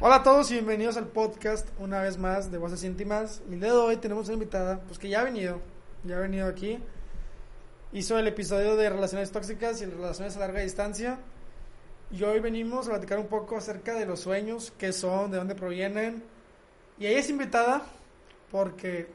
Hola a todos y bienvenidos al podcast una vez más de Voces Íntimas. El día de hoy tenemos una invitada, pues que ya ha venido, ya ha venido aquí. Hizo el episodio de relaciones tóxicas y relaciones a larga distancia. Y hoy venimos a platicar un poco acerca de los sueños, qué son, de dónde provienen. Y ella es invitada porque...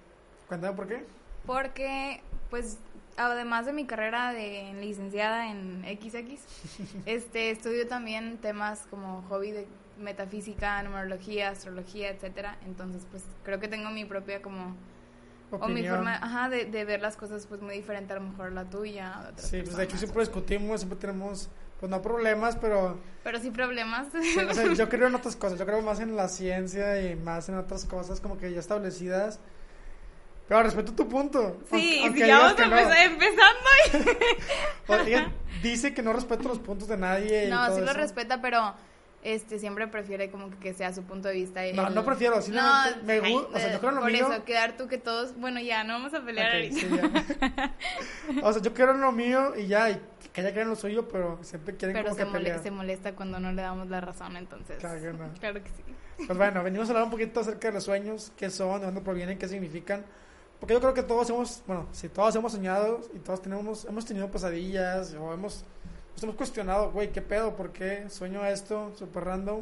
Cuéntame por qué. Porque, pues, además de mi carrera de licenciada en XX, este, estudio también temas como hobby de metafísica, numerología, astrología, etcétera. Entonces, pues, creo que tengo mi propia como o mi forma ajá, de, de, ver las cosas pues muy diferente a lo mejor la tuya. De sí, pues de hecho siempre discutimos, siempre tenemos, pues no problemas, pero... Pero sí problemas. o sea, yo creo en otras cosas, yo creo más en la ciencia y más en otras cosas como que ya establecidas. Pero respeto tu punto. Sí, aunque, ya vamos empezando. dice que no respeto los puntos de nadie. no, sí lo respeta, pero este siempre prefiere como que, sea su punto de vista. No, no prefiero, simplemente me gusta, o sea, yo creo lo por mío. Por eso, quedar tú que todos, bueno, ya, no vamos a pelear ahorita. o sea, yo quiero en lo mío y ya, y que ella crea en lo suyo, pero siempre quieren como que pelear. Pero se molesta cuando no le damos la razón, entonces. Claro que no. Claro que sí. Pues bueno, venimos a hablar un poquito acerca de los sueños, qué son, de dónde provienen, qué significan. Porque yo creo que todos hemos, bueno, si todos hemos soñado y todos tenemos, hemos tenido pesadillas o hemos nos hemos cuestionado, güey, ¿qué pedo? ¿Por qué sueño esto? Super random.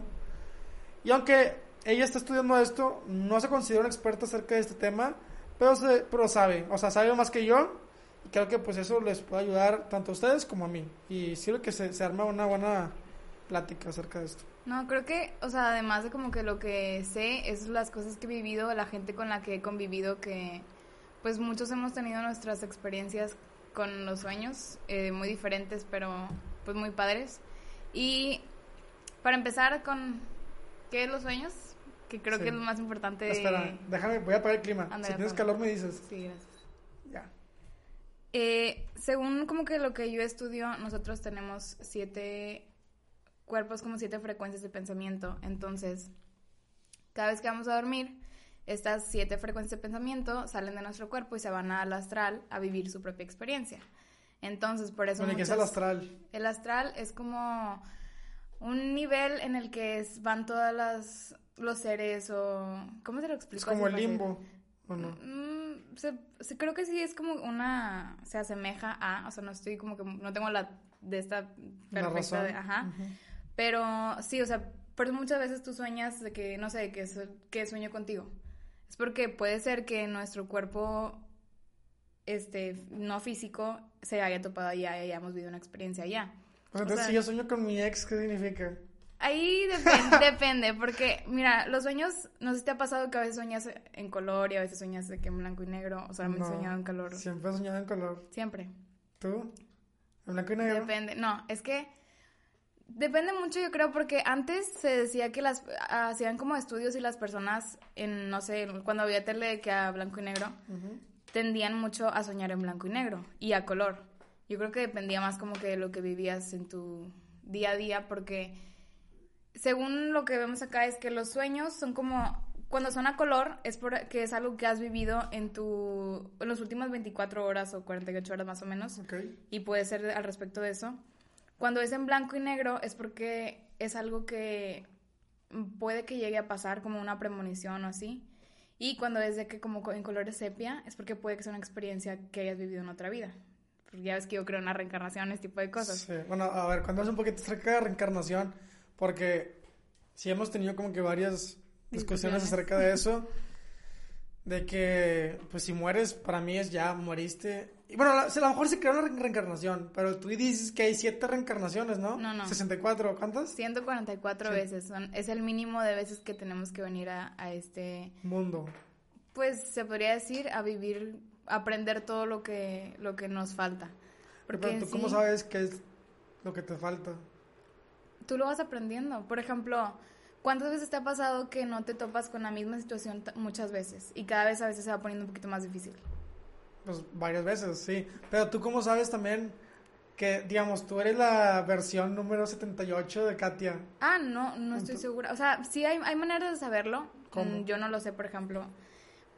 Y aunque ella está estudiando esto, no se considera una experta acerca de este tema, pero, se, pero sabe, o sea, sabe más que yo. Y creo que pues eso les puede ayudar tanto a ustedes como a mí. Y sirve que se, se arma una buena plática acerca de esto. No, creo que, o sea, además de como que lo que sé es las cosas que he vivido, la gente con la que he convivido, que pues muchos hemos tenido nuestras experiencias con los sueños, eh, muy diferentes, pero pues muy padres. Y para empezar con, ¿qué es los sueños? Que creo que es lo más importante. Espera, déjame, voy a apagar el clima. si tienes calor me dices. Sí, gracias. Ya. Eh, según como que lo que yo estudio, nosotros tenemos siete cuerpos, como siete frecuencias de pensamiento. Entonces, cada vez que vamos a dormir, estas siete frecuencias de pensamiento salen de nuestro cuerpo y se van al astral a vivir su propia experiencia. Entonces, por eso... ¿Qué es el astral? El astral es como un nivel en el que van todas las los seres o cómo se lo explico es como el limbo ¿o no? Mm, creo que sí es como una se asemeja a o sea no estoy como que no tengo la de esta perfecta de, ajá pero sí o sea pero muchas veces tú sueñas de que no sé que, que sueño contigo es porque puede ser que nuestro cuerpo este, no físico se haya topado allá y hayamos vivido una experiencia allá. entonces, si yo sueño con mi ex, ¿qué significa? Ahí depende, porque, mira, los sueños, no sé si te ha pasado que a veces sueñas en color y a veces sueñas de que en blanco y negro, o solamente no, soñado en color. Siempre he soñado en color. Siempre. ¿Tú? ¿En blanco y negro? Depende, no, es que Depende mucho, yo creo, porque antes se decía que las hacían como estudios y las personas en, no sé, cuando había tele que a blanco y negro, tendían mucho a soñar en blanco y negro y a color. Yo creo que dependía más como que de lo que vivías en tu día a día, porque según lo que vemos acá es que los sueños son como cuando son a color es porque es algo que has vivido en tu en las últimas 24 horas o 48 horas más o menos. Y puede ser al respecto de eso. Cuando es en blanco y negro es porque es algo que puede que llegue a pasar como una premonición o así. Y cuando es de que como en colores sepia es porque puede que sea una experiencia que hayas vivido en otra vida. Porque ya ves que yo creo en la reencarnación, este tipo de cosas. Sí, bueno, a ver, cuando es un poquito acerca de reencarnación, porque sí hemos tenido como que varias discusiones acerca de eso, de que pues si mueres, para mí es ya moriste y bueno, a lo mejor se creó la reencarnación, pero tú dices que hay siete reencarnaciones, ¿no? No, no. 64, ¿cuántas? 144 veces. Son, es el mínimo de veces que tenemos que venir a, este... Mundo. Pues se podría decir a vivir, aprender todo lo que, lo que nos falta. Porque pero tú cómo sabes qué es lo que te falta? Tú lo vas aprendiendo. Por ejemplo, ¿cuántas veces te ha pasado que no te topas con la misma situación muchas veces? Y cada vez a veces se va poniendo un poquito más difícil. Pues varias veces, sí. Pero tú cómo sabes también que, digamos, tú eres la versión número 78 de Katia. Ah, no, no estoy segura. O sea, sí hay, hay maneras de saberlo. ¿Cómo? Mm, yo no lo sé, por ejemplo.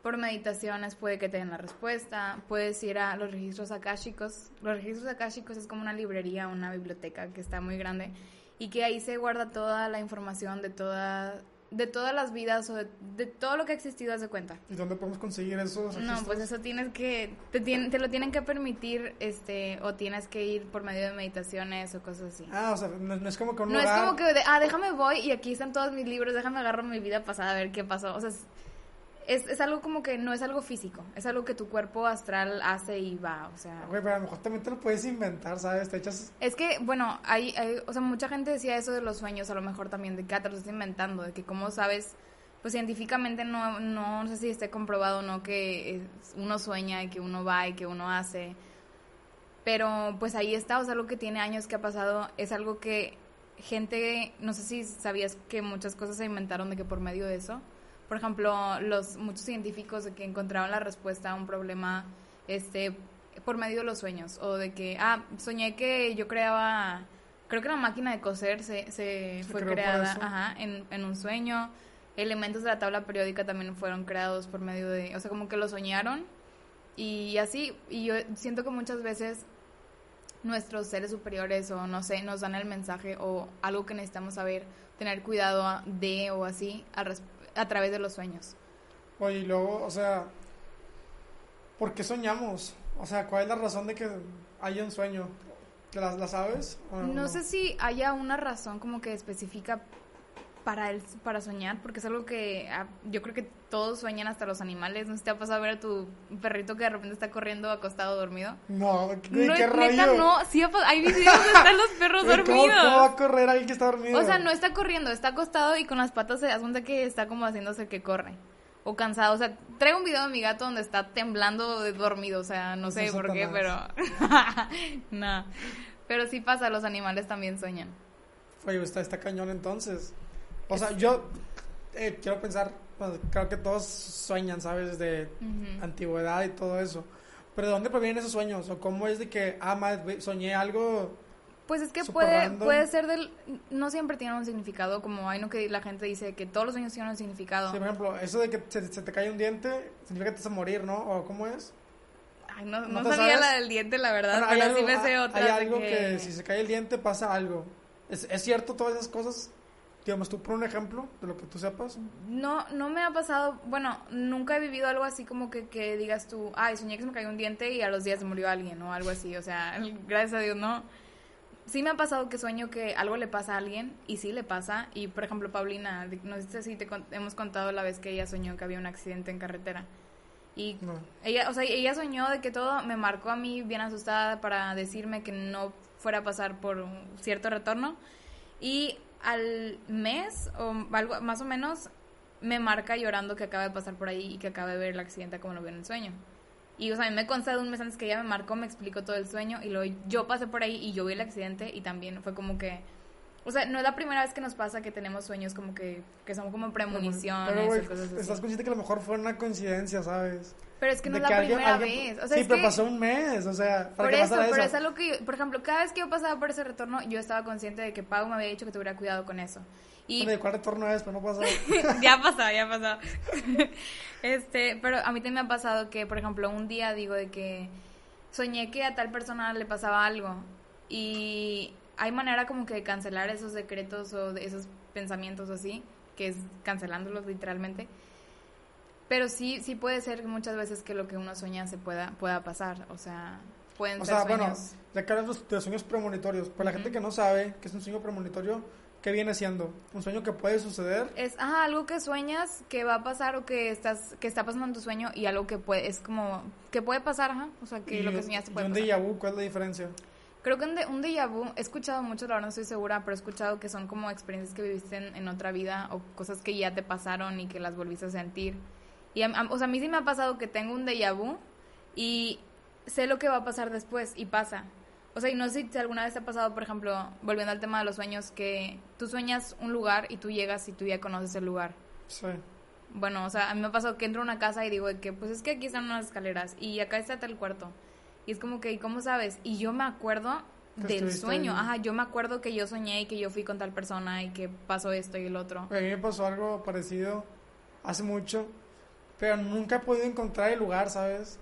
Por meditaciones puede que te den la respuesta. Puedes ir a los registros akáshicos. Los registros akáshicos es como una librería, una biblioteca que está muy grande. Y que ahí se guarda toda la información de toda de todas las vidas o de, todo lo que ha existido, haz de cuenta. ¿Y dónde podemos conseguir eso? No, pues eso tienes que, te, te lo tienen que permitir, este, o tienes que ir por medio de meditaciones o cosas así. Ah, o sea, no, es como que No es como que, ah, déjame voy y aquí están todos mis libros, déjame agarro mi vida pasada a ver qué pasó. O sea, es, es, algo como que no es algo físico, es algo que tu cuerpo astral hace y va, o sea... Güey, pero a lo mejor también te lo puedes inventar, ¿sabes? Te echas... Es que, bueno, hay, hay, o sea, mucha gente decía eso de los sueños, a lo mejor también, de que te lo estás inventando, de que cómo sabes, pues científicamente no, no, no sé si esté comprobado o no que uno sueña y que uno va y que uno hace, pero pues ahí está, o sea, algo que tiene años que ha pasado, es algo que gente, no sé si sabías que muchas cosas se inventaron de que por medio de eso por ejemplo, los muchos científicos de que encontraron la respuesta a un problema este por medio de los sueños o de que ah, soñé que yo creaba creo que la máquina de coser se, se, fue creada ajá, en, en un sueño. Elementos de la tabla periódica también fueron creados por medio de, o sea, como que lo soñaron y así y yo siento que muchas veces nuestros seres superiores o no sé, nos dan el mensaje o algo que necesitamos saber, tener cuidado de o así al respecto a través de los sueños. Oye, y luego, o sea, ¿por qué soñamos? O sea, ¿cuál es la razón de que haya un sueño? ¿La, la sabes? No, sé si haya una razón como que específica para el, para soñar, porque es algo que ah, yo creo que todos sueñan, hasta los animales. ¿No se te ha pasado ver a tu perrito que de repente está corriendo acostado dormido? No, ¿qué, no, qué no, sí, hay videos donde están los perros dormidos. ¿cómo, va a correr alguien que está dormido? O sea, no está corriendo, está acostado y con las patas se da cuenta que está como haciéndose que corre. O cansado, o sea, traigo un video de mi gato donde está temblando de dormido, o sea, no sé por qué, pero... no, pero sí pasa, los animales también sueñan. Oye, está, está cañón entonces. O sea, yo eh, quiero pensar, creo que todos sueñan, ¿sabes? De antigüedad y todo eso. Pero ¿de dónde provienen esos sueños? ¿O cómo es de que, ah, madre, soñé algo... Pues es que puede, puede ser del... No siempre tiene un significado, como hay no que la gente dice que todos los sueños tienen un significado. Sí, por ejemplo, eso de que se, te cae un diente, significa que te vas a morir, ¿no? ¿O cómo es? Ay, no, no, sabía la del diente, la verdad, pero sí me sé otra. Hay algo que... si se cae el diente pasa algo. ¿Es, ¿Es cierto todas esas cosas? Digamos, tú por un ejemplo de lo que tú sepas. No, no me ha pasado, bueno, nunca he vivido algo así como que, que digas tú, ay, soñé que se me cayó un diente y a los días murió alguien o algo así, o sea, gracias a Dios no. Sí me ha pasado que sueño que algo le pasa a alguien y sí le pasa y por ejemplo Paulina, no sé si te hemos contado la vez que ella soñó que había un accidente en carretera. Y ella, o sea, ella soñó de que todo me marcó a mí bien asustada para decirme que no fuera a pasar por un cierto retorno. Y al mes o algo más o menos me marca llorando que acaba de pasar por ahí y que acaba de ver el accidente como lo vio en el sueño. Y, o sea, a mí me consta de un mes antes que ella me marcó, me explicó todo el sueño y luego yo pasé por ahí y yo vi el accidente y también fue como que... O sea, no es la primera vez que nos pasa que tenemos sueños como que, que son como premoniciones Pero, cosas así. Estás consciente que a lo mejor fue una coincidencia, ¿sabes? Pero es que no es la primera vez. O sea, sí, pero pasó un mes, o sea, para por eso, pero es algo que, por ejemplo, cada vez que yo pasaba por ese retorno, yo estaba consciente de que Pau me había dicho que tuviera cuidado con eso. Y... ¿De cuál retorno es? Pero no pasó. ya pasó, ya pasó. este, pero a mí también me ha pasado que, por ejemplo, un día digo de que soñé que a tal persona le pasaba algo y hay manera como que de cancelar esos decretos o de esos pensamientos así, que es cancelándolos literalmente. Pero sí, sí puede ser muchas veces que lo que uno sueña se pueda, pueda pasar. O sea, pueden o ser sea, bueno, ya que de sueños premonitorios. Para la gente que no sabe qué es un sueño premonitorio, ¿qué viene siendo? ¿Un sueño que puede suceder? Es ajá, algo que sueñas que va a pasar o que estás que está pasando en tu sueño y algo que puede, es como, que puede pasar, ajá. O sea, que lo que soñaste puede ¿Y un déjà vu cuál es la diferencia? Creo que un, de, un déjà vu, he escuchado mucho, la verdad no estoy segura, pero he escuchado que son como experiencias que viviste en, en otra vida o cosas que ya te pasaron y que las volviste a sentir. Y, o sea, a mí sí me ha pasado que tengo un déjà vu y sé lo que va a pasar después y pasa. O sea, y no sé si alguna vez te ha pasado, por ejemplo, volviendo al tema de los sueños, que tú sueñas un lugar y tú llegas y tú ya conoces el lugar. Sí. Bueno, o sea, a mí me ha pasado que entro a una casa y digo que, pues es que aquí están unas escaleras y acá está tal cuarto. Y es como que, ¿y cómo sabes? Y yo me acuerdo del sueño. Ajá, yo me acuerdo que yo soñé y que yo fui con tal persona y que pasó esto y el otro. A mí me pasó algo parecido hace mucho pero nunca he podido encontrar el lugar, ¿sabes?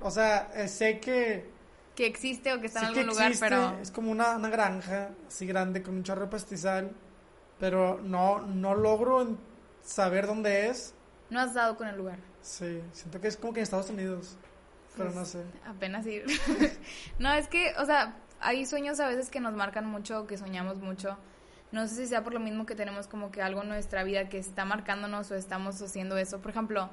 O sea, eh, sé que que existe o que está en algún lugar, existe, pero Es como una, una granja así grande con un chorro de pastizal, pero no, no logro saber dónde es. no has dado con el lugar. Sí, siento que es como que en Estados Unidos, pero Pues, no sé. Apenas ir. no, es que, o sea, hay sueños a veces que nos marcan mucho, que soñamos mucho. No sé si sea por lo mismo que tenemos como que algo en nuestra vida que está marcándonos o estamos haciendo eso. Por ejemplo,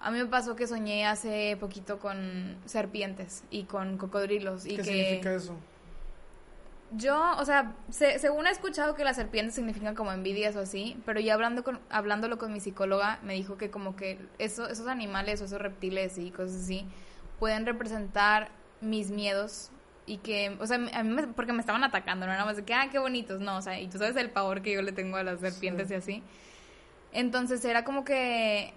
a mí me pasó que soñé hace poquito con serpientes y con cocodrilos. Y ¿Qué que significa eso? Yo, o sea, se- según he escuchado que las serpientes significan como envidias o así, pero ya hablando con, hablándolo con mi psicóloga, me dijo que como que eso, esos animales o esos reptiles y cosas así pueden representar mis miedos y que, o sea, a mí me- porque me estaban atacando, no nada más de que, ah, qué bonitos, no, o sea, y tú sabes el pavor que yo le tengo a las serpientes Sí. y así. Entonces era como que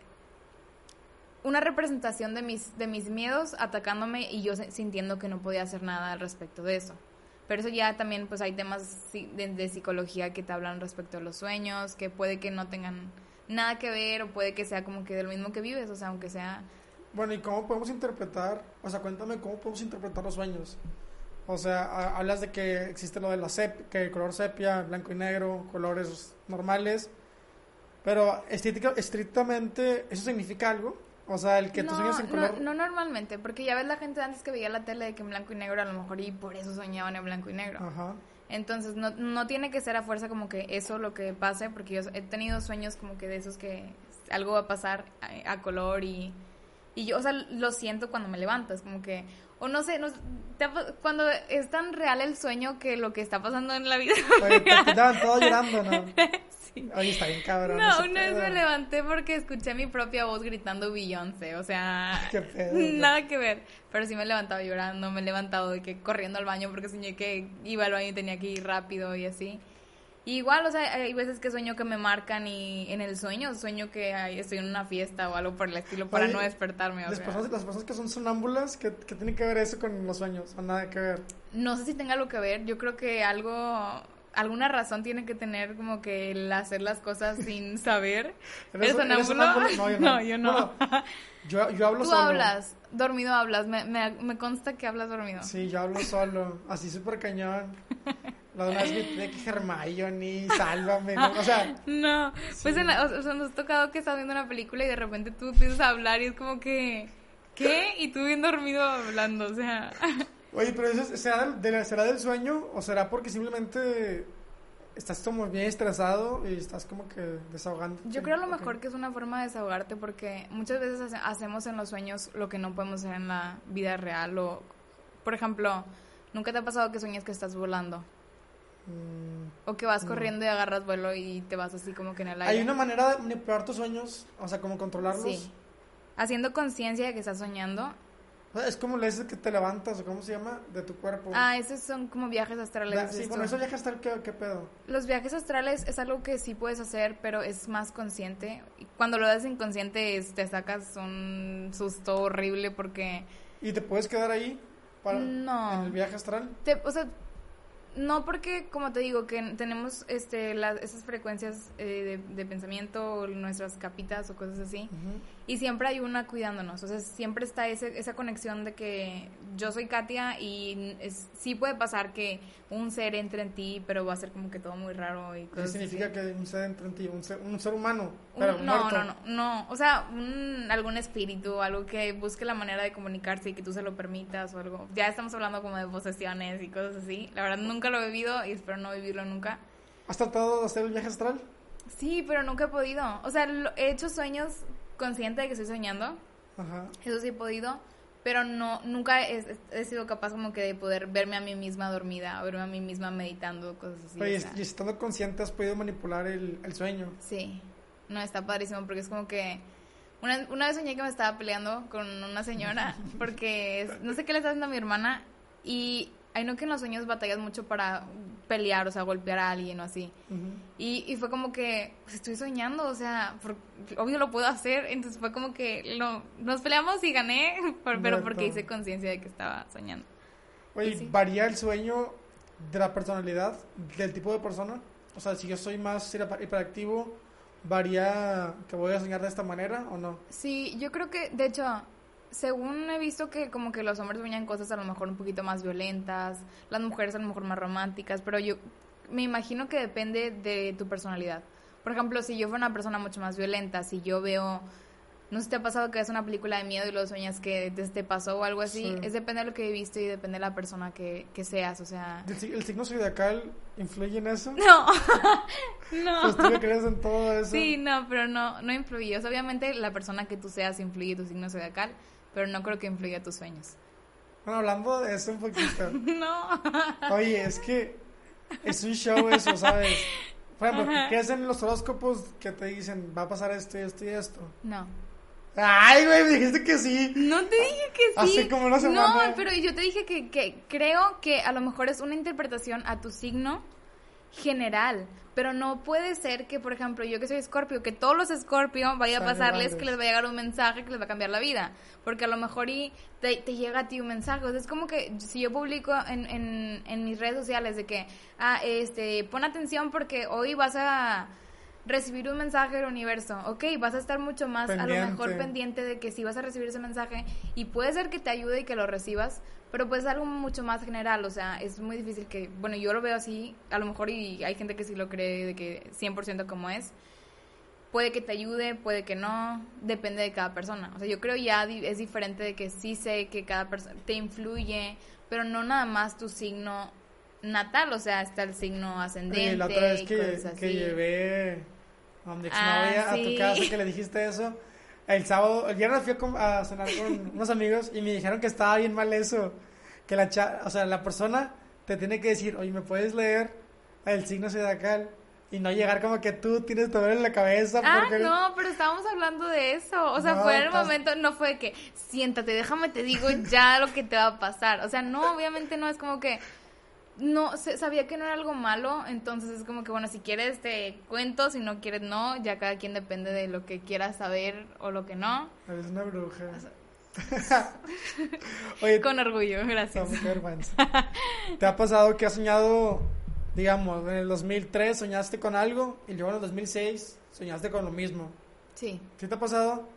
una representación de mis, de mis miedos atacándome y yo sintiendo que no podía hacer nada al respecto de eso. Pero eso ya también, pues hay temas de psicología que te hablan respecto a los sueños, que puede que no tengan nada que ver o puede que sea como que de lo mismo que vives, o sea, aunque sea... Bueno, ¿y cómo podemos interpretar? O sea, cuéntame cómo podemos interpretar los sueños. O sea, ha- hablas de que existe lo de la sep que el color sepia, blanco y negro, colores normales. Pero estrictamente, ¿eso significa algo? O sea, el que no, sueñas en no- color. no normalmente, porque ya ves la gente antes que veía la tele de que en blanco y negro a lo mejor y por eso soñaban en blanco y negro. Ajá. Entonces no, no tiene que ser a fuerza como que eso lo que pase, porque yo he tenido sueños como que de esos que algo va a pasar a, a color y, y yo, o sea, lo siento cuando me levanto, es como que, o no sé, no, te cuando es tan real el sueño que lo que está pasando en la vida. Oye, te todos llorando, ¿no? Sí. Oye, está bien cabrón. No, una vez me levanté porque escuché mi propia voz gritando Beyoncé, o sea, Qué pedo. nada que ver, pero sí me he levantado llorando, me he levantado de que corriendo al baño porque soñé que iba al baño y tenía que ir rápido y así. Y igual, o sea, hay veces que sueño que me marcan y en el sueño sueño que estoy en una fiesta o algo por el estilo para Oye, no despertarme. o Las sea. personas, las personas que son sonámbulas, ¿qué, qué tiene que ver eso con los sueños? O nada que ver. No sé si tenga algo que ver, yo creo que algo, alguna razón tiene que tener como que el hacer las cosas sin saber. ¿Eres eres sonámbulo? sonámbulo? No, yo no. No, yo no. Bueno, yo, yo hablo Tú solo. hablas, dormido hablas, me, me, me consta que hablas dormido. Sí, yo hablo solo. Así súper cañón. La de una vez vi de que Hermione, sálvame. ¿no? O sea, No, pues Sí. en la- o sea, nos ha tocado que estás viendo una película y de repente tú empiezas a hablar y es como que, ¿qué? Y tú bien dormido hablando, o sea, oye, pero eso es- ¿será del, de- ¿será del sueño o será porque simplemente estás como bien estresado y estás como que desahogando? yo creo a lo mejor que es una forma de desahogarte porque muchas veces hace- hacemos en los sueños lo que no podemos hacer en la vida real o, por ejemplo, ¿nunca te ha pasado que sueñas que estás volando? Mm, O que vas No. corriendo y agarras vuelo y te vas así como que en el aire. ¿Hay una manera de manipular tus sueños? O sea, como controlarlos. Sí. Haciendo conciencia de que estás soñando. O sea, Es como le dices que te levantas, o cómo se llama, de tu cuerpo. Ah, esos son como viajes astrales. ¿has sí, visto? bueno, eso viaja hasta el qué, qué pedo. Los viajes astrales es algo que sí puedes hacer, pero es más consciente. Cuando lo das inconsciente es- te sacas un susto horrible porque... ¿Y te puedes quedar ahí para, No. en el viaje astral? Te, o sea, no porque, como te digo, que tenemos este, las, esas frecuencias eh, de, de pensamiento, nuestras capitas o cosas así. Y siempre hay una cuidándonos. O sea, siempre está ese, esa conexión de que yo soy Katia y es, sí puede pasar que un ser entre en ti, pero va a ser como que todo muy raro y ¿Qué cosas significa así. que un ser entre en ti, un ser, un ser humano, Un- pero no, muerto? no, no, no, o sea, un, algún espíritu, algo que busque la manera de comunicarse y que tú se lo permitas o algo. Ya estamos hablando como de posesiones y cosas así. La verdad nunca lo he vivido y espero no vivirlo nunca. ¿Has tratado de hacer el viaje astral? Sí, pero nunca he podido. O sea, he hecho sueños consciente de que estoy soñando. Ajá. Eso sí he podido, pero no nunca he, he sido capaz como que de poder verme a mí misma dormida, o verme a mí misma meditando, cosas así. Oye, o sea. y estando consciente has podido manipular el, el sueño. Sí, no, está padrísimo porque es como que... Una, una vez soñé que me estaba peleando con una señora porque es- no sé qué le está haciendo a mi hermana y hay no que en los sueños batallas mucho para pelear, o sea, golpear a alguien o así. Ujú. Y, y fue como que, pues estoy soñando, o sea, por- obvio lo puedo hacer. Entonces fue como que lo, nos peleamos y gané, por- pero porque hice conciencia de que estaba soñando. Oye, Sí. ¿varía el sueño de la personalidad, del tipo de persona? O sea, si yo soy más hiper- hiperactivo, ¿varía que voy a soñar de esta manera o no? Sí, yo creo que, de hecho, según he visto que como que los hombres sueñan cosas a lo mejor un poquito más violentas, las mujeres a lo mejor más románticas, pero yo me imagino que depende de tu personalidad. Por ejemplo, si yo fuera una persona mucho más violenta, si yo veo no sé si te ha pasado que ves una película de miedo y lo sueñas que te pasó o algo así. Es depende de lo que he visto y depende de la persona que, que seas, o sea... ¿El, ¿El, signo zodiacal influye en eso? No, no. Pues tú crees en todo eso. Sí, no, pero no, no influye. O sea, obviamente la persona que tú seas influye tu signo zodiacal, pero no creo que influya tus sueños. Bueno, hablando de eso un poquito. no. Oye, es que es un show eso, ¿sabes? Por ejemplo, ¿qué hacen los horóscopos que te dicen va a pasar esto y esto y esto? No. Ay, güey, me dijiste que sí. No te dije que sí. Hace como una semana. No, pero yo te dije que, que creo que a lo mejor es una interpretación a tu signo general. Pero no puede ser que, por ejemplo, yo que soy escorpio, que todos los escorpio vaya a pasarles que les va a llegar un mensaje que les va a cambiar la vida. Porque a lo mejor y te, llega a ti un mensaje. O sea, es como que si yo publico en, en, en mis redes sociales de que, ah, este, pon atención porque hoy vas a recibir un mensaje del universo, ok, vas a estar mucho más a lo mejor pendiente de que si vas a recibir ese mensaje y puede ser que te ayude y que lo recibas, pero pues algo mucho más general, o sea, es muy difícil que, bueno, yo lo veo así, a lo mejor y hay gente que sí lo cree de que 100% como es, puede que te ayude, puede que no, depende de cada persona, o sea, yo creo ya es diferente de que sí sé que cada persona te influye, pero no nada más tu signo natal, o sea, está el signo ascendente. la otra vez que, que llevé a mi exnovia, a tu casa que le dijiste eso. El sábado, el viernes fui a, cenar con unos amigos y me dijeron que estaba bien mal eso. Que la, o sea, la persona te tiene que decir, oye, ¿me puedes leer el signo zodiacal? Y no llegar como que tú tienes todo en la cabeza. Ah, no, pero estábamos hablando de eso. O sea, fue en el momento, no fue que siéntate, déjame te digo ya lo que te va a pasar. O sea, no, obviamente no es como que no sabía que no era algo malo, entonces es como que bueno, si quieres te cuento, si no quieres no, ya cada quien depende de lo que quiera saber o lo que no. Es una bruja. Con orgullo, gracias. ¿Te ha pasado que has soñado, digamos, en el 2003 soñaste con algo y luego en el 2006 soñaste con lo mismo? Sí. ¿Sí te ha pasado?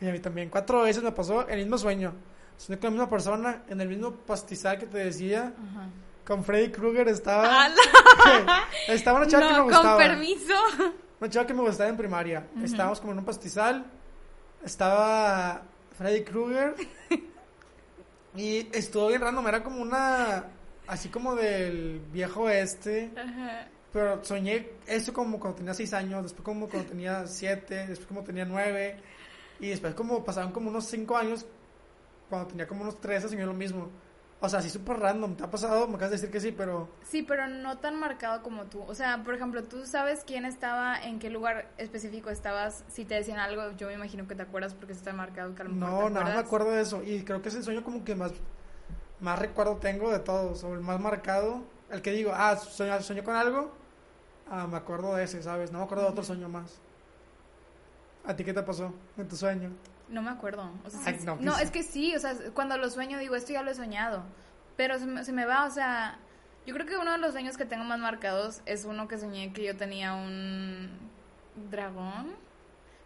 Y a mí también, cuatro veces me pasó el mismo sueño. Soñé con la misma persona en el mismo pastizal que te decía. Ajá con Freddy Krueger estaba. estaba una chava que me gustaba. Con permiso. Una chava que me gustaba en primaria. Estábamos como en un pastizal. Estaba Freddy Krueger. y estuvo bien random. Era como una. Así como del viejo este. Pero soñé eso como cuando tenía 6 años. Después como cuando tenía 7. Después como tenía 9. Y después como pasaron como unos 5 años. Cuando tenía como unos 13 soñé lo mismo. O sea, sí súper random. ¿Te ha pasado? Me acabas de decir que sí, pero... Sí, pero no tan marcado como tú. O sea, por ejemplo, tú sabes quién estaba, en qué lugar específico estabas. Si te decían algo, yo me imagino que te acuerdas porque está marcado que a lo mejor No, nada me acuerdo de eso. Y creo que es el sueño como que más, más recuerdo tengo de todos. O el más marcado. El que digo, ah, sueño, con algo. Ah, me acuerdo de ese, ¿sabes? No me acuerdo de otro sueño más. ¿A ti qué te pasó en tu sueño? No me acuerdo. no, es que sí, o sea, cuando lo sueño digo, esto ya lo he soñado. Pero se me, se me, va, o sea, yo creo que uno de los sueños que tengo más marcados es uno que soñé que yo tenía un dragón.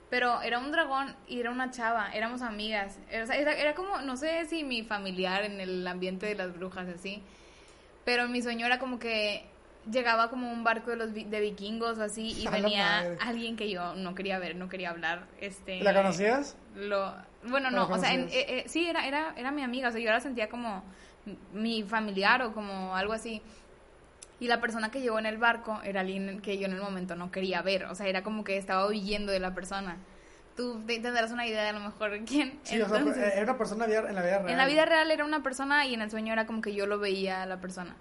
Pero era un dragón y era una chava, éramos amigas. Era, era, como, no sé si mi familiar en el ambiente de las brujas, así. Pero mi sueño era como que llegaba como un barco de los de vikingos así y venía alguien que yo no quería ver, no quería hablar. Este, ¿La conocías? Lo, bueno, no, o sea, eh, eh, sí, era, era, era mi amiga, o sea, yo la sentía como mi familiar o como algo así. Y la persona que llegó en el barco era alguien que yo en el momento no quería ver, o sea, era como que estaba huyendo de la persona. Tú tendrás una idea de a lo mejor quién. Sí, o sea, era una persona en la vida real. En la vida real era una persona y en el sueño era como que yo lo veía a la persona.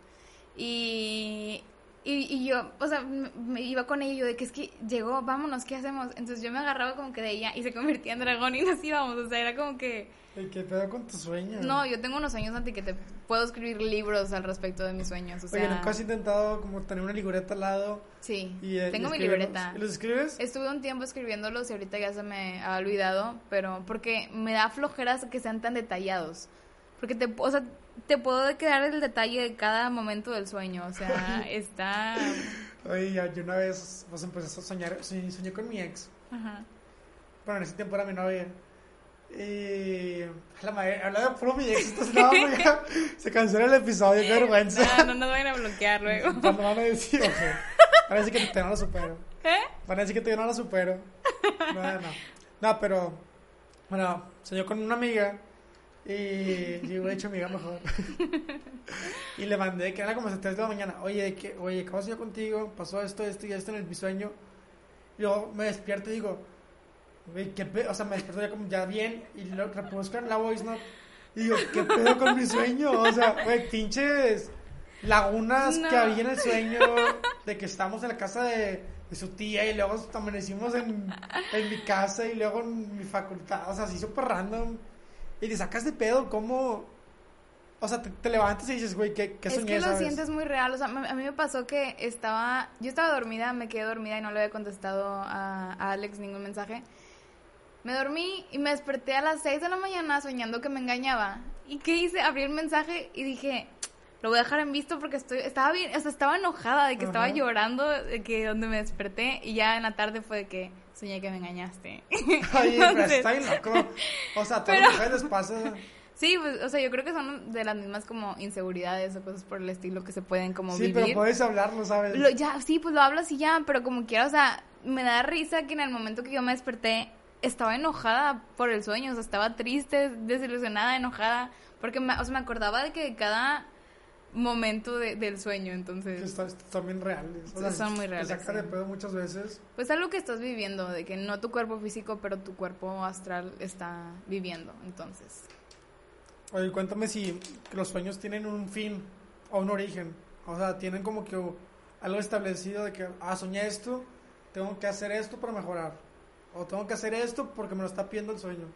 Y y, y yo, o sea, me iba con ella y yo de que es que llegó, vámonos, ¿qué hacemos? Entonces yo me agarraba como que de ella y se convertía en dragón y nos íbamos, o sea, era como que... ¿Y qué pedo con tus sueños? No, yo tengo unos sueños anti que te puedo escribir libros al respecto de mis sueños, o sea... Oye, ¿nunca has intentado como tener una libreta al lado? Sí, eh, tengo mi libreta. ¿Y los escribes? Estuve un tiempo escribiéndolos y ahorita ya se me ha olvidado, pero porque me da flojeras que sean tan detallados. Porque te, o sea, te puedo quedar el detalle de cada momento del sueño, o sea, está... Oye, yo una vez pues empecé a soñar, soñé con mi ex. Ajá. Bueno, en ese tiempo era mi novia. Y. La madre, hablando de puro mi éxito, no, ya, se canceló el episodio, qué vergüenza. No, no nos van a bloquear luego. Cuando van a decir, ok. Van a decir que te no la supero. ¿Eh? Van a decir que te no la supero. No, no. No, pero. Bueno, soñó con una amiga. Y yo he hecho amiga mejor. y le mandé que era como a las 3 de la mañana. Oye, que, oye, de soñar contigo. Pasó esto, esto y esto en el, mi sueño. Y luego me despierto y digo, qué pedo. O sea, me despierto ya como ya bien. Y lo reproduzco en la voice note. Y digo, ¿qué pedo con mi sueño? O sea, güey, pinches lagunas No. que había en el sueño. De que estamos en la casa de, de su tía. Y luego amanecimos en, en mi casa. Y luego en mi facultad. O sea, así súper random. Y te sacas de pedo, ¿cómo? O sea, te, te levantas y dices, güey, ¿qué, qué Es soñé, que lo sabes? sientes muy real. O sea, a mí me pasó que estaba. Yo estaba dormida, me quedé dormida y no le había contestado a, a Alex ningún mensaje. Me dormí y me desperté a las 6 de la mañana soñando que me engañaba. ¿Y qué hice? Abrí el mensaje y dije. Lo voy a dejar en visto porque estoy, estaba bien, o sea, estaba enojada de que estaba llorando de que donde me desperté y ya en la tarde fue de que soñé que me engañaste. Ay, pero Entonces- está bien loco. O sea, todas Pero- las mujeres les pasa. Sí, pues, o sea, yo creo que son de las mismas como inseguridades o cosas por el estilo que se pueden como Sí, vivir. pero puedes hablarlo, ¿sabes? Lo- ya, sí, pues lo hablas y ya, pero como quiera, o sea, me da risa que en el momento que yo me desperté estaba enojada por el sueño, o sea, estaba triste, desilusionada, enojada, porque me, o sea, me acordaba de que cada momento de- del sueño, Que entonces, está- son bien reales. Sí, son muy reales, Te saca sí. de pedo muchas veces. pues algo que estás viviendo, de que no tu cuerpo físico, pero tu cuerpo astral está viviendo, entonces. Oye, cuéntame si los sueños tienen un fin o un origen. O sea, tienen como que algo establecido de que, ah, soñé esto, tengo que hacer esto para mejorar. O tengo que hacer esto porque me lo está pidiendo el sueño.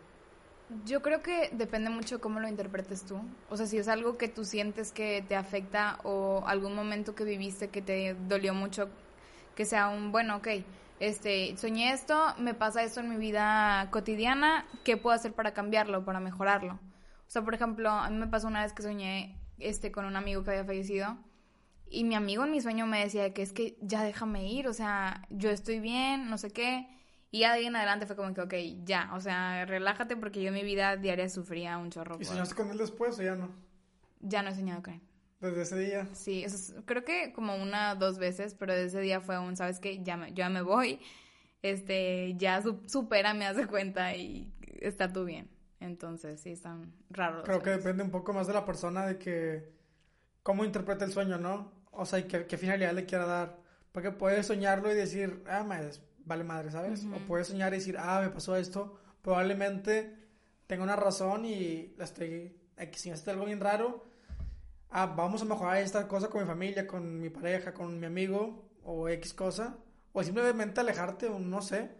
Yo creo que depende mucho cómo lo interpretes tú. O sea, si es algo que tú sientes que te afecta o algún momento que viviste que te dolió mucho, que sea un, bueno, ok, este, soñé esto, me pasa esto en mi vida cotidiana, ¿qué puedo hacer para cambiarlo, para mejorarlo? O sea, por ejemplo, a mí me pasó una vez que soñé este, con un amigo que había fallecido y mi amigo en mi sueño me decía que es que ya déjame ir, o sea, yo estoy bien, no sé qué. Y ahí en adelante fue como que, ok, ya, o sea, relájate porque yo en mi vida diaria sufría un chorro. ¿Y soñaste con él después o ya no? Ya no he soñado con él. Desde ese día. Sí, es- creo que como una dos veces, pero ese día fue un, ¿sabes qué? Ya me, yo ya me voy, este, ya su, supera, me hace cuenta y está tú bien. Entonces, sí, están raros. Creo que depende un poco más de la persona de que cómo interpreta el sueño, ¿no? O sea, y qué, qué finalidad le quiera dar. Porque puedes soñarlo y decir, ah, madre, vale madre, ¿sabes? O puedes soñar y decir, ah, me pasó esto. Probablemente tenga una razón y la estoy, si algo bien raro. Ah, vamos a mejorar esta cosa con mi familia, con mi pareja, con mi amigo o X cosa. O simplemente alejarte, o no sé.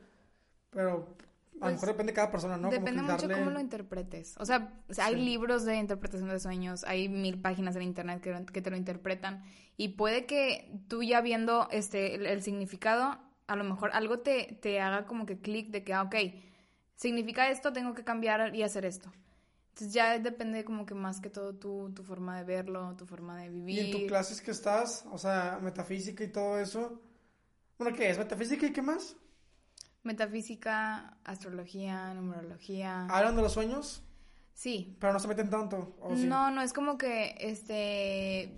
Pero a lo Pues, mejor depende de cada persona, ¿no? Como Depende mucho darle- cómo lo interpretes. O sea, o sea, hay Sí. libros de interpretación de sueños, hay mil páginas en internet que, que te lo interpretan. Y puede que tú ya viendo este el, el significado, a lo mejor algo te, te haga como que clic de que, ah, ok, significa esto, tengo que cambiar y hacer esto. Entonces ya depende como que más que todo tu, tu forma de verlo, tu forma de vivir. Y en tus clases que estás, o sea, metafísica y todo eso. Bueno, ¿qué es? ¿Metafísica y qué más? Metafísica, astrología, numerología. ¿Hablan de los sueños? Sí, Pero no se meten tanto. ¿o sí? No, no es como que este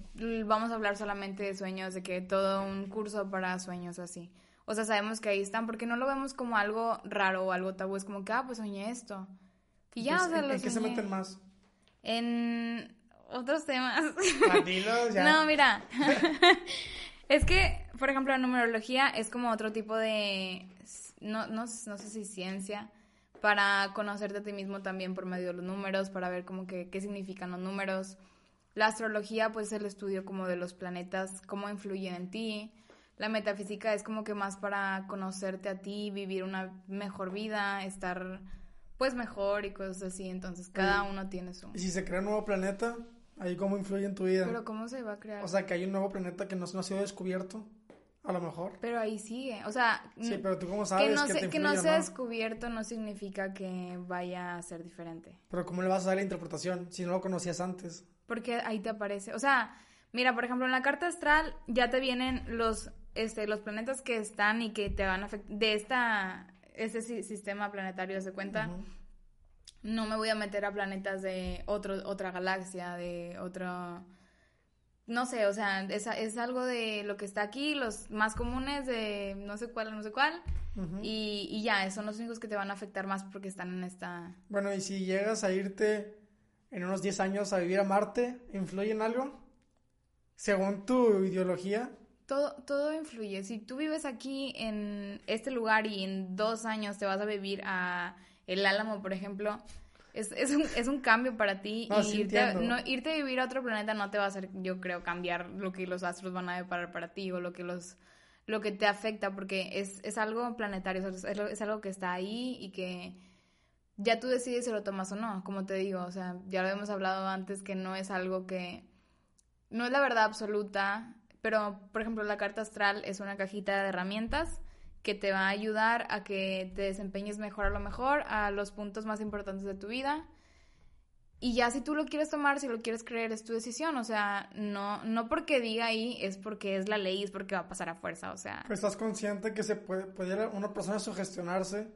vamos a hablar solamente de sueños, de que todo un curso para sueños así. O sea, sabemos que ahí están, porque no lo vemos como algo raro o algo tabú, es como que, ah, pues soñé esto. Y ya, Pues, o sea, ¿en, en qué se meten más? En otros temas. Ah, dilos, ya. No, mira. es que, por ejemplo, la numerología es como otro tipo de. No, no, no sé si ciencia. Para conocerte a ti mismo también por medio de los números, para ver como que qué significan los números. La astrología, pues, es el estudio como de los planetas, cómo influyen en ti. La metafísica es como que más para conocerte a ti, vivir una mejor vida, estar pues mejor y cosas así. Entonces, cada Oye, uno tiene su. ¿Y si se crea un nuevo planeta? ¿Ahí cómo influye en tu vida? Pero, ¿cómo se va a crear? O sea, que hay un nuevo planeta que no, no ha sido descubierto. A lo mejor. Pero ahí sigue, o sea, Sí, pero tú cómo sabes que no, que se- que no influye o sea no? descubierto no significa que vaya a ser diferente. Pero ¿cómo le vas a dar la interpretación si no lo conocías antes? Porque ahí te aparece, o sea, mira, por ejemplo, en la carta astral ya te vienen los, este, los planetas que están y que te van a afectar, de esta, este si- sistema planetario, ¿se cuenta? Ujú. no me voy a meter a planetas de otro, otra galaxia, de otro... No sé, o sea, es, es algo de lo que está aquí, los más comunes de no sé cuál, no sé cuál, y, y ya, son los únicos que te van a afectar más porque están en esta... Bueno, y si llegas a irte en unos 10 años a vivir a Marte, ¿influye en algo? Según tu ideología. Todo, todo influye. Si tú vives aquí en este lugar y en dos años te vas a vivir a el Álamo, por ejemplo, es, es, un, es un cambio para ti. y irte, no, irte a vivir a otro planeta no te va a hacer, yo creo, cambiar lo que los astros van a deparar para ti o lo que los lo que te afecta, porque es, es algo planetario, es, es algo que está ahí y que ya tú decides si lo tomas o no, como te digo, o sea, ya lo hemos hablado antes que no es algo que, no es la verdad absoluta, pero por ejemplo la carta astral es una cajita de herramientas que te va a ayudar a que te desempeñes mejor a lo mejor a los puntos más importantes de tu vida. Y ya si tú lo quieres tomar, si lo quieres creer, es tu decisión. O sea, no, no porque diga ahí es porque es la ley, es porque va a pasar a fuerza. O sea. Pero estás consciente que se puede, puede una persona sugestionarse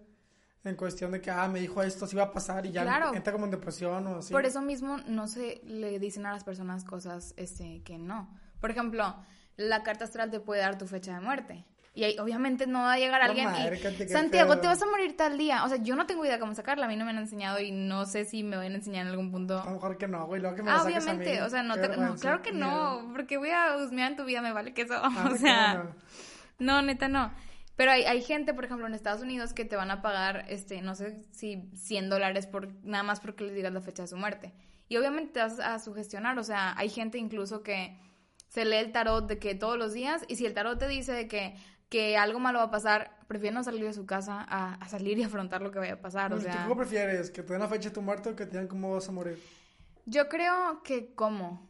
en cuestión de que, ah, me dijo esto, sí va a pasar y ya entra como en depresión o así. Por eso mismo no se le dicen a las personas cosas este, que no. Por ejemplo, la carta astral te puede dar tu fecha de muerte. Y ahí, obviamente no va a llegar alguien y... Santiago, te vas a morir tal día. O sea, yo no tengo idea cómo sacarla. A mí no me han enseñado y no sé si me van a enseñar en algún punto. A lo mejor que no, güey. Luego que me ah, obviamente. O sea, no, te... no claro que no. Porque voy a husmear en tu vida, me vale que eso. Ah, o sea... No, neta, no. Pero hay, hay gente, por ejemplo, en Estados Unidos que te van a pagar, este, no sé si 100 dólares por, nada más porque les digas la fecha de su muerte. Y obviamente te vas a sugestionar, o sea, hay gente incluso que se lee el tarot de que todos los días, y si el tarot te dice de que, que algo malo va a pasar, prefiere no salir de su casa a, salir y afrontar lo que vaya a pasar, o sea... ¿Tú prefieres? ¿Que te den la fecha de tu muerte o que te digan cómo vas a morir? Yo creo que cómo.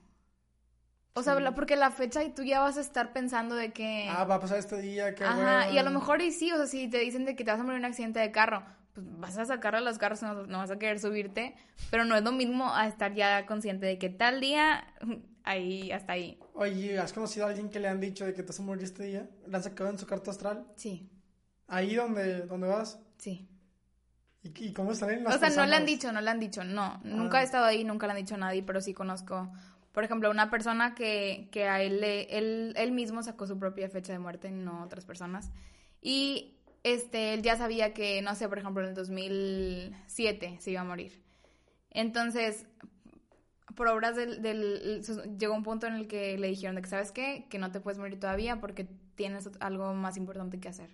O sea, porque la fecha y tú ya vas a estar pensando de que... Ah, va a pasar este día, que Ajá, y a lo mejor y sí, o sea, si te dicen de que te vas a morir en un accidente de carro, pues vas a sacar a los carros, no, no vas a querer subirte, pero no es lo mismo a estar ya consciente de que tal día, ahí, hasta ahí. Oye, ¿has conocido a alguien que le han dicho de que te vas a morir este día? ¿Le han sacado en su carta astral? Sí. ¿Ahí donde, donde vas? Sí. ¿Y, cómo salen las O sea, no le han dicho, no le han dicho, no. Nunca he ah. estado ahí, nunca le han dicho a nadie, pero sí conozco por ejemplo, una persona que, que a él, él, él mismo sacó su propia fecha de muerte, no otras personas. Y este, él ya sabía que, no sé, por ejemplo, en el 2007 se iba a morir. Entonces, por obras del, llegó un punto en el que le dijeron de que, ¿sabes qué? Que no te puedes morir todavía porque tienes algo más importante que hacer.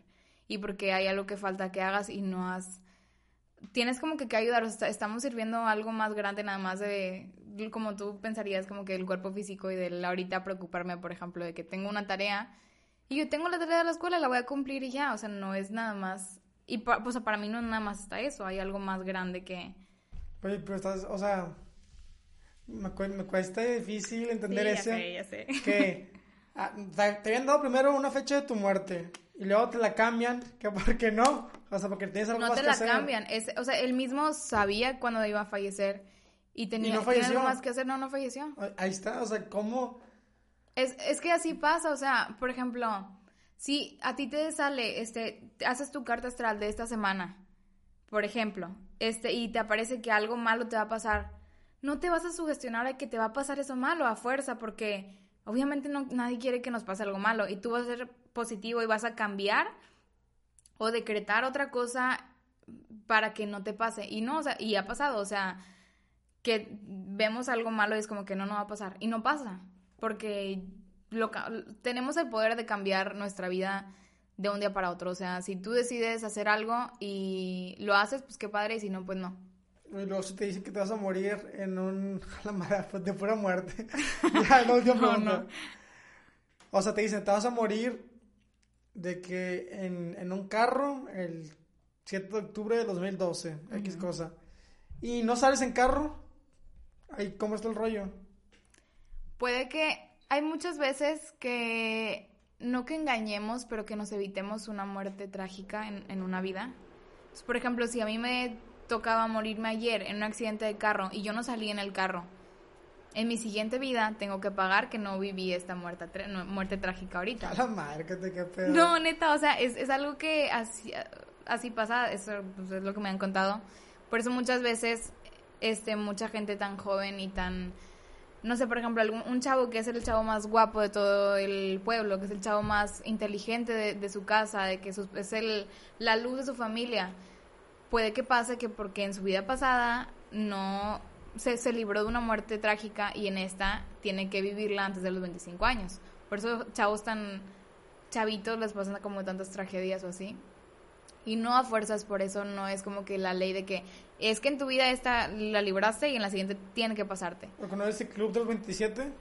Y porque hay algo que falta que hagas y no has... Tienes como que que ayudar, estamos sirviendo algo más grande nada más de, como tú pensarías, como que el cuerpo físico y del ahorita preocuparme, por ejemplo, de que tengo una tarea y yo tengo la tarea de la escuela, la voy a cumplir y ya, o sea, no es nada más. Y pues para mí no es nada más está eso, hay algo más grande que. Oye, pero estás, o sea, me, cuesta difícil entender eso. Ya sé, ya sé. Que ah, te habían dado primero una fecha de tu muerte y luego te la cambian, que por qué no, o sea, porque tienes algo no más que hacer. No te la cambian, es, o sea, él mismo sabía cuando iba a fallecer y tenía, algo más que hacer, no, no falleció. Ahí está, o sea, ¿cómo? Es, es que así pasa, o sea, por ejemplo, si a ti te sale, este, haces tu carta astral de esta semana, por ejemplo, este, y te aparece que algo malo te va a pasar, no te vas a sugestionar que te va a pasar eso malo a fuerza, porque obviamente no, nadie quiere que nos pase algo malo, y tú vas a ser positivo y vas a cambiar o decretar otra cosa para que no te pase. Y no, o sea, y ha pasado, o sea, que vemos algo malo y es como que no, no va a pasar. Y no pasa, porque lo, tenemos el poder de cambiar nuestra vida de un día para otro. O sea, si tú decides hacer algo y lo haces, pues qué padre, y si no, pues no. Y luego si te dicen que te vas a morir en un... Pues, de pura muerte. ya, no, no, no. O sea, te dicen, te vas a morir de que en, en un carro el 7 de octubre de 2012, X cosa. Y no sales en carro, Ay, ¿cómo está el rollo? Puede que hay muchas veces que no que engañemos, pero que nos evitemos una muerte trágica en, una vida. por ejemplo, si a mí me tocaba morirme ayer en un accidente de carro y yo no salí en el carro, en mi siguiente vida tengo que pagar que no viví esta muerte, muerte trágica ahorita. A la madre, qué pedo. No, neta, o sea, es, algo que así, así pasa, eso pues, es lo que me han contado Por eso muchas veces, este, mucha gente tan joven y tan, no sé, por ejemplo, algún, un chavo que es el chavo más guapo de todo el pueblo, que es el chavo más inteligente de, de su casa, de que es el, la luz de su familia, puede que pase que porque en su vida pasada no se, se libró de una muerte trágica y en esta tiene que vivirla antes de los 25 años. Por eso chavos tan chavitos les pasan como tantas tragedias o así. Y no a fuerzas, por eso no es como que la ley de que es que en tu vida esta la libraste y en la siguiente tiene que pasarte. ¿O conoces ese club de los 27?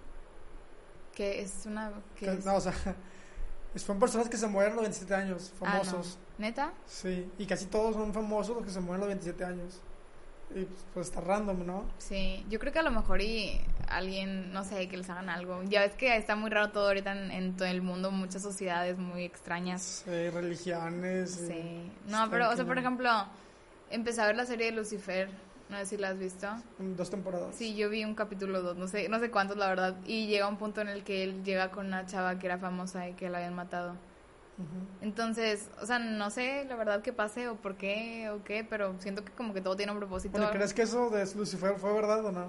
Que es una... Que Que- es- No, o sea, son personas que se mueren a los 27 años, Ah, no. famosos. ¿Neta? Sí, y casi todos son famosos los que se mueren a los 27 años. Y pues, pues está random, ¿no? Sí, yo creo que a lo mejor y alguien, no sé, que les hagan algo. Ya ves que está muy raro todo ahorita en, en todo el mundo, muchas sociedades muy extrañas. Sí, religiones. Sí. No, está pero, o sea, por ejemplo, empecé a ver la serie de Lucifer, no sé si la has visto. En Dos temporadas. Sí, yo vi un capítulo dos, no sé, no sé cuántos la verdad, y llega un punto en el que él llega con una chava que era famosa y que la habían matado. Entonces, o sea, no sé la verdad qué pase o por qué o qué, pero siento que como que todo tiene un propósito. Bueno, ¿crees que eso de Lucifer fue verdad o no?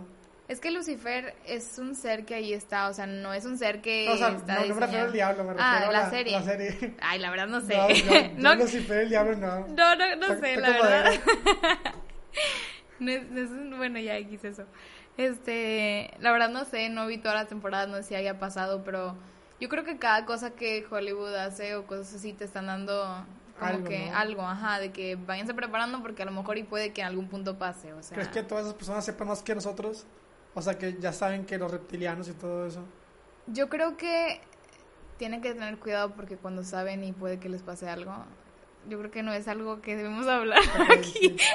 Es que Lucifer es un ser que ahí está, o sea, no es un ser que o sea, está no, no me refiero al diablo, me Ah, refiero a la la serie. La serie. Ay, la verdad no sé. No, yo no, Lucifer, el diablo, no. no, no, no Está- sé, está la verdad. No es- no es un- bueno, ya X eso. Este, la verdad no sé, no vi todas las temporadas, no sé si haya pasado, pero yo creo que cada cosa que Hollywood hace o cosas así te están dando como Algo, que ¿no? algo, ajá, de que váyanse preparando porque a lo mejor y puede que en algún punto pase, o sea. ¿Crees que todas esas personas sepan más que nosotros? O sea, que ya saben que los reptilianos y todo eso. Yo creo que tienen que tener cuidado porque cuando saben y puede que les pase algo, yo creo que no es algo que debemos hablar aquí. sí.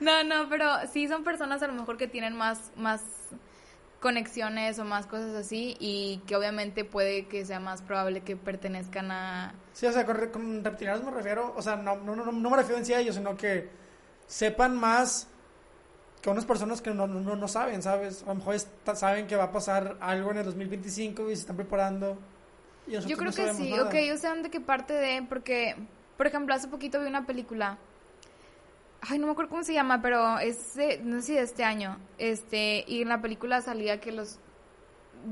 No, no, pero sí son personas a lo mejor que tienen más, más conexiones o más cosas así y que obviamente puede que sea más probable que pertenezcan a... Sí, o sea, con reptilianos me refiero, o sea, no, no, no, no me refiero en sí a ellos, sino que sepan más que unas personas que no, no, no saben, ¿sabes? A lo mejor está- saben que va a pasar algo en el 2025 y se están preparando. y Yo creo no que sí, nada. ok, ellos saben de qué parte de, porque, por ejemplo, hace poquito vi una película, ay, no me acuerdo cómo se llama, pero es, de- no sé si de este año, este, y en la película salía que los,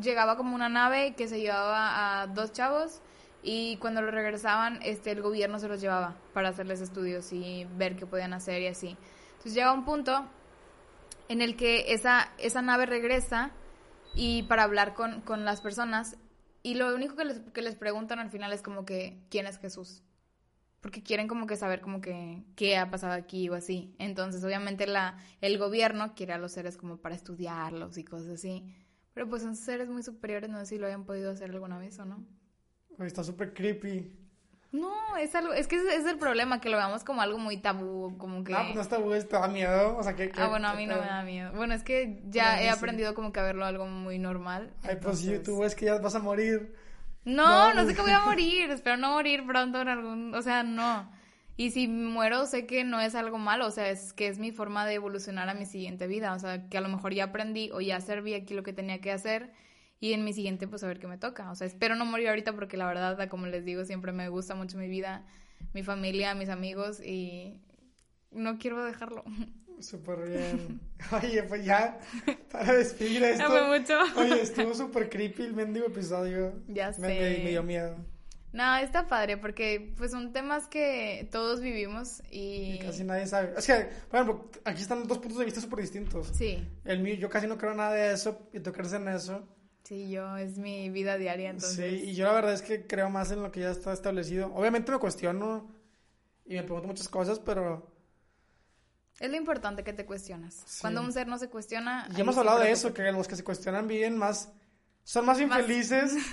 llegaba como una nave que se llevaba a dos chavos y cuando lo regresaban, este, el gobierno se los llevaba para hacerles estudios y ver qué podían hacer y así. Entonces llega un punto en el que esa, esa nave regresa y para hablar con, con las personas y lo único que les, que les preguntan al final es como que ¿quién es Jesús? Porque quieren como que saber como que qué ha pasado aquí o así. Entonces obviamente la, el gobierno quiere a los seres como para estudiarlos y cosas así. Pero pues son seres muy superiores, no sé si lo hayan podido hacer alguna vez o no. Está súper creepy. No, es algo, es que ese es el problema, que lo veamos como algo muy tabú, como que... Ah, pues no está güey, te da miedo. O sea, que. que- Ah, bueno, a mí no te- me da miedo. Bueno, es que ya No, he sí. aprendido como que a verlo algo muy normal. Ay, pues entonces- tú ves que ya vas a morir. No, No, no, pues- sé que voy a morir. Espero no morir pronto en algún. O sea, no. Y si muero, sé que no es algo malo. O sea, es que es mi forma de evolucionar a mi siguiente vida. O sea, que a lo mejor ya aprendí o ya serví aquí lo que tenía que hacer. Y en mi siguiente, pues a ver qué me toca. O sea, espero no morir ahorita porque la verdad, como les digo, siempre me gusta mucho mi vida, mi familia, mis amigos y no quiero dejarlo. Súper bien. Oye, pues ya, para despedir esto. Fue mucho. Oye, estuvo súper creepy el mendigo episodio. Ya Me, sé. me- me dio miedo. No, está padre porque pues son temas que todos vivimos y... Y casi nadie sabe. Que, por ejemplo, aquí están dos puntos de vista súper distintos. Sí, El mío, yo casi no creo nada de eso y tú crees en eso. Sí, yo, es mi vida diaria, entonces... Sí, y yo la verdad es que creo más en lo que ya está establecido. Obviamente me cuestiono y me pregunto muchas cosas, pero Es lo importante que te cuestionas. Sí. Cuando un ser no se cuestiona... y hemos hablado de eso, que- que los que se cuestionan viven más, son más Más- infelices.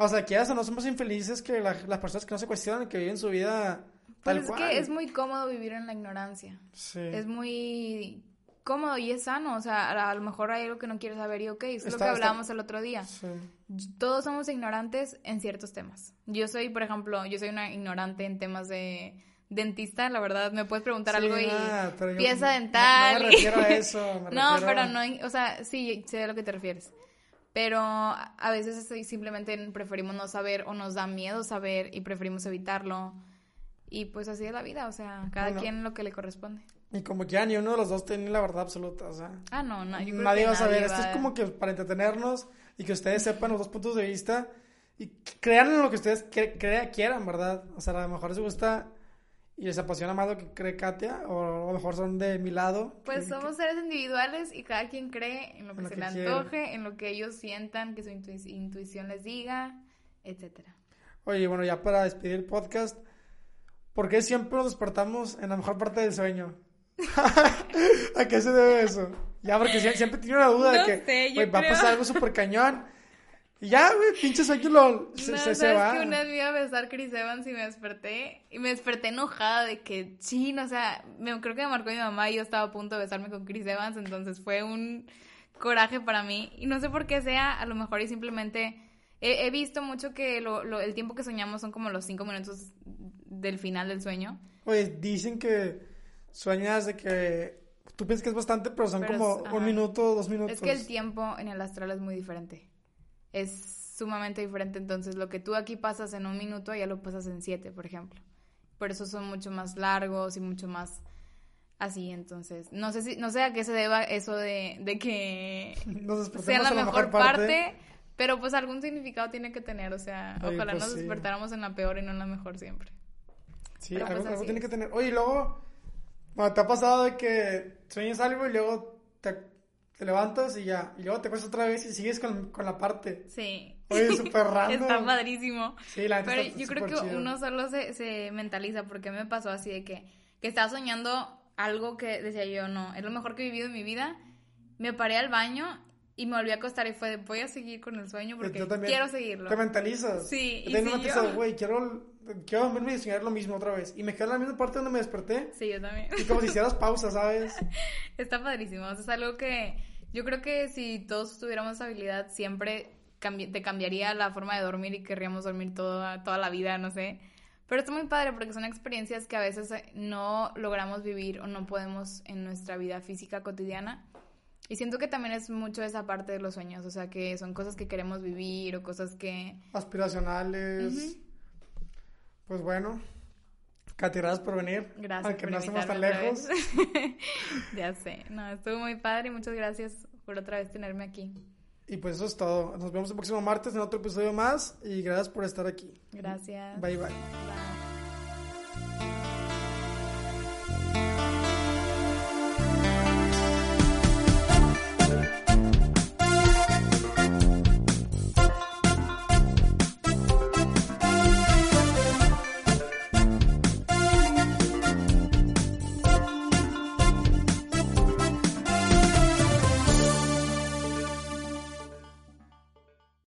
O sea, que ya no son más infelices que la- las personas que no se cuestionan y que viven su vida Pues tal es cual. que es muy cómodo vivir en la ignorancia. Sí. Es muy cómodo y es sano. O sea, a, lo mejor hay algo que no quieres saber y ok, es lo que está- hablábamos el otro día. Sí. Todos somos ignorantes en ciertos temas. Yo soy, por ejemplo, yo soy una ignorante en temas de dentista, la verdad, me puedes preguntar Sí, algo y nada, yo pieza no- dental. No, me y- refiero a eso. me No, refiero- pero no, o sea, sí, sé a lo que te refieres. Pero a veces simplemente preferimos no saber o nos da miedo saber y preferimos evitarlo. Y pues así es la vida, o sea, cada Bueno. quien lo que le corresponde. Y como que ya ni uno de los dos tiene la verdad absoluta, o sea. Ah, no, no. Yo creo nadie que va a saber. Esto es como que para entretenernos y que ustedes sepan los dos puntos de vista y crean en lo que ustedes cre- crea- quieran, ¿verdad? O sea, a lo mejor les gusta y les apasiona más lo que cree Katia, o a lo mejor son de mi lado. Pues que- somos seres individuales y cada quien cree en lo que En lo se que le quiere. antoje, en lo que ellos sientan, que su intu- intuición les diga, etcétera. Oye, bueno, ya para despedir el podcast, ¿por qué siempre nos despertamos en la mejor parte del sueño? ¿A qué se debe eso? Ya, porque sie- siempre tenía una duda No de que sé, güey, va a creo. pasar algo súper cañón. Y ya, güey, pinche sueño lo, se, no, se- se va. que una vez iba a besar Chris Evans y me desperté y me desperté enojada de que chin, o sea, me, creo que me marcó mi mamá y yo estaba a punto de besarme con Chris Evans, entonces fue un coraje para mí y no sé por qué sea, a lo mejor y simplemente he, he visto mucho que lo, lo- el tiempo que soñamos son como los cinco minutos del final del sueño. Oye, dicen que sueñas de que tú piensas que es bastante, pero son Pero es- como ajá. un minuto, dos minutos. Es que el tiempo en el astral es muy diferente. Es sumamente diferente. Entonces, lo que tú aquí pasas en un minuto, ya lo pasas en siete, por ejemplo. Por eso son mucho más largos y mucho más así. Entonces, no sé si, no sé a qué se deba eso de, de que sea la mejor, parte. Pero pues algún significado tiene que tener. O sea, ojalá pues nos sí. despertáramos en la peor y no en la mejor siempre. Sí, Pero, algo, pues, algo tiene es. que tener. Oye, y luego, bueno, ¿te ha pasado de que sueñas algo y luego te, te levantas y ya, y luego te acuestas otra vez y sigues con, con la parte? Sí. Oye, súper random. Está padrísimo. Sí, la Pero está yo creo que chido. uno solo se, se mentaliza, porque me pasó así de que, que estaba soñando algo que decía yo, no, es lo mejor que he vivido en mi vida. Me paré al baño y me volví a acostar y fue de, voy a seguir con el sueño porque quiero seguirlo. Te mentalizas. Sí, y también si me mentalizo, yo- güey, quiero, quiero dormirme y soñar lo mismo otra vez. Y me quedé en la misma parte donde me desperté. Sí, yo también. Y como si hicieras pausa, ¿sabes? Está padrísimo. O sea, es algo que yo creo que si todos tuviéramos esa habilidad, siempre cambi- te cambiaría la forma de dormir y querríamos dormir toda, toda la vida, no sé. Pero está muy padre porque son experiencias que a veces eh, no logramos vivir o no podemos en nuestra vida física cotidiana. Y siento que también es mucho esa parte de los sueños, o sea, que son cosas que queremos vivir o cosas que... Aspiracionales. Ujú. Pues bueno. Katy, gracias por venir. Gracias Aunque por no estemos tan lejos. ya sé, no, estuvo muy padre y muchas gracias por otra vez tenerme aquí. Y pues eso es todo. Nos vemos el próximo martes en otro episodio más. Y gracias por estar aquí. Gracias. Bye bye. Bye.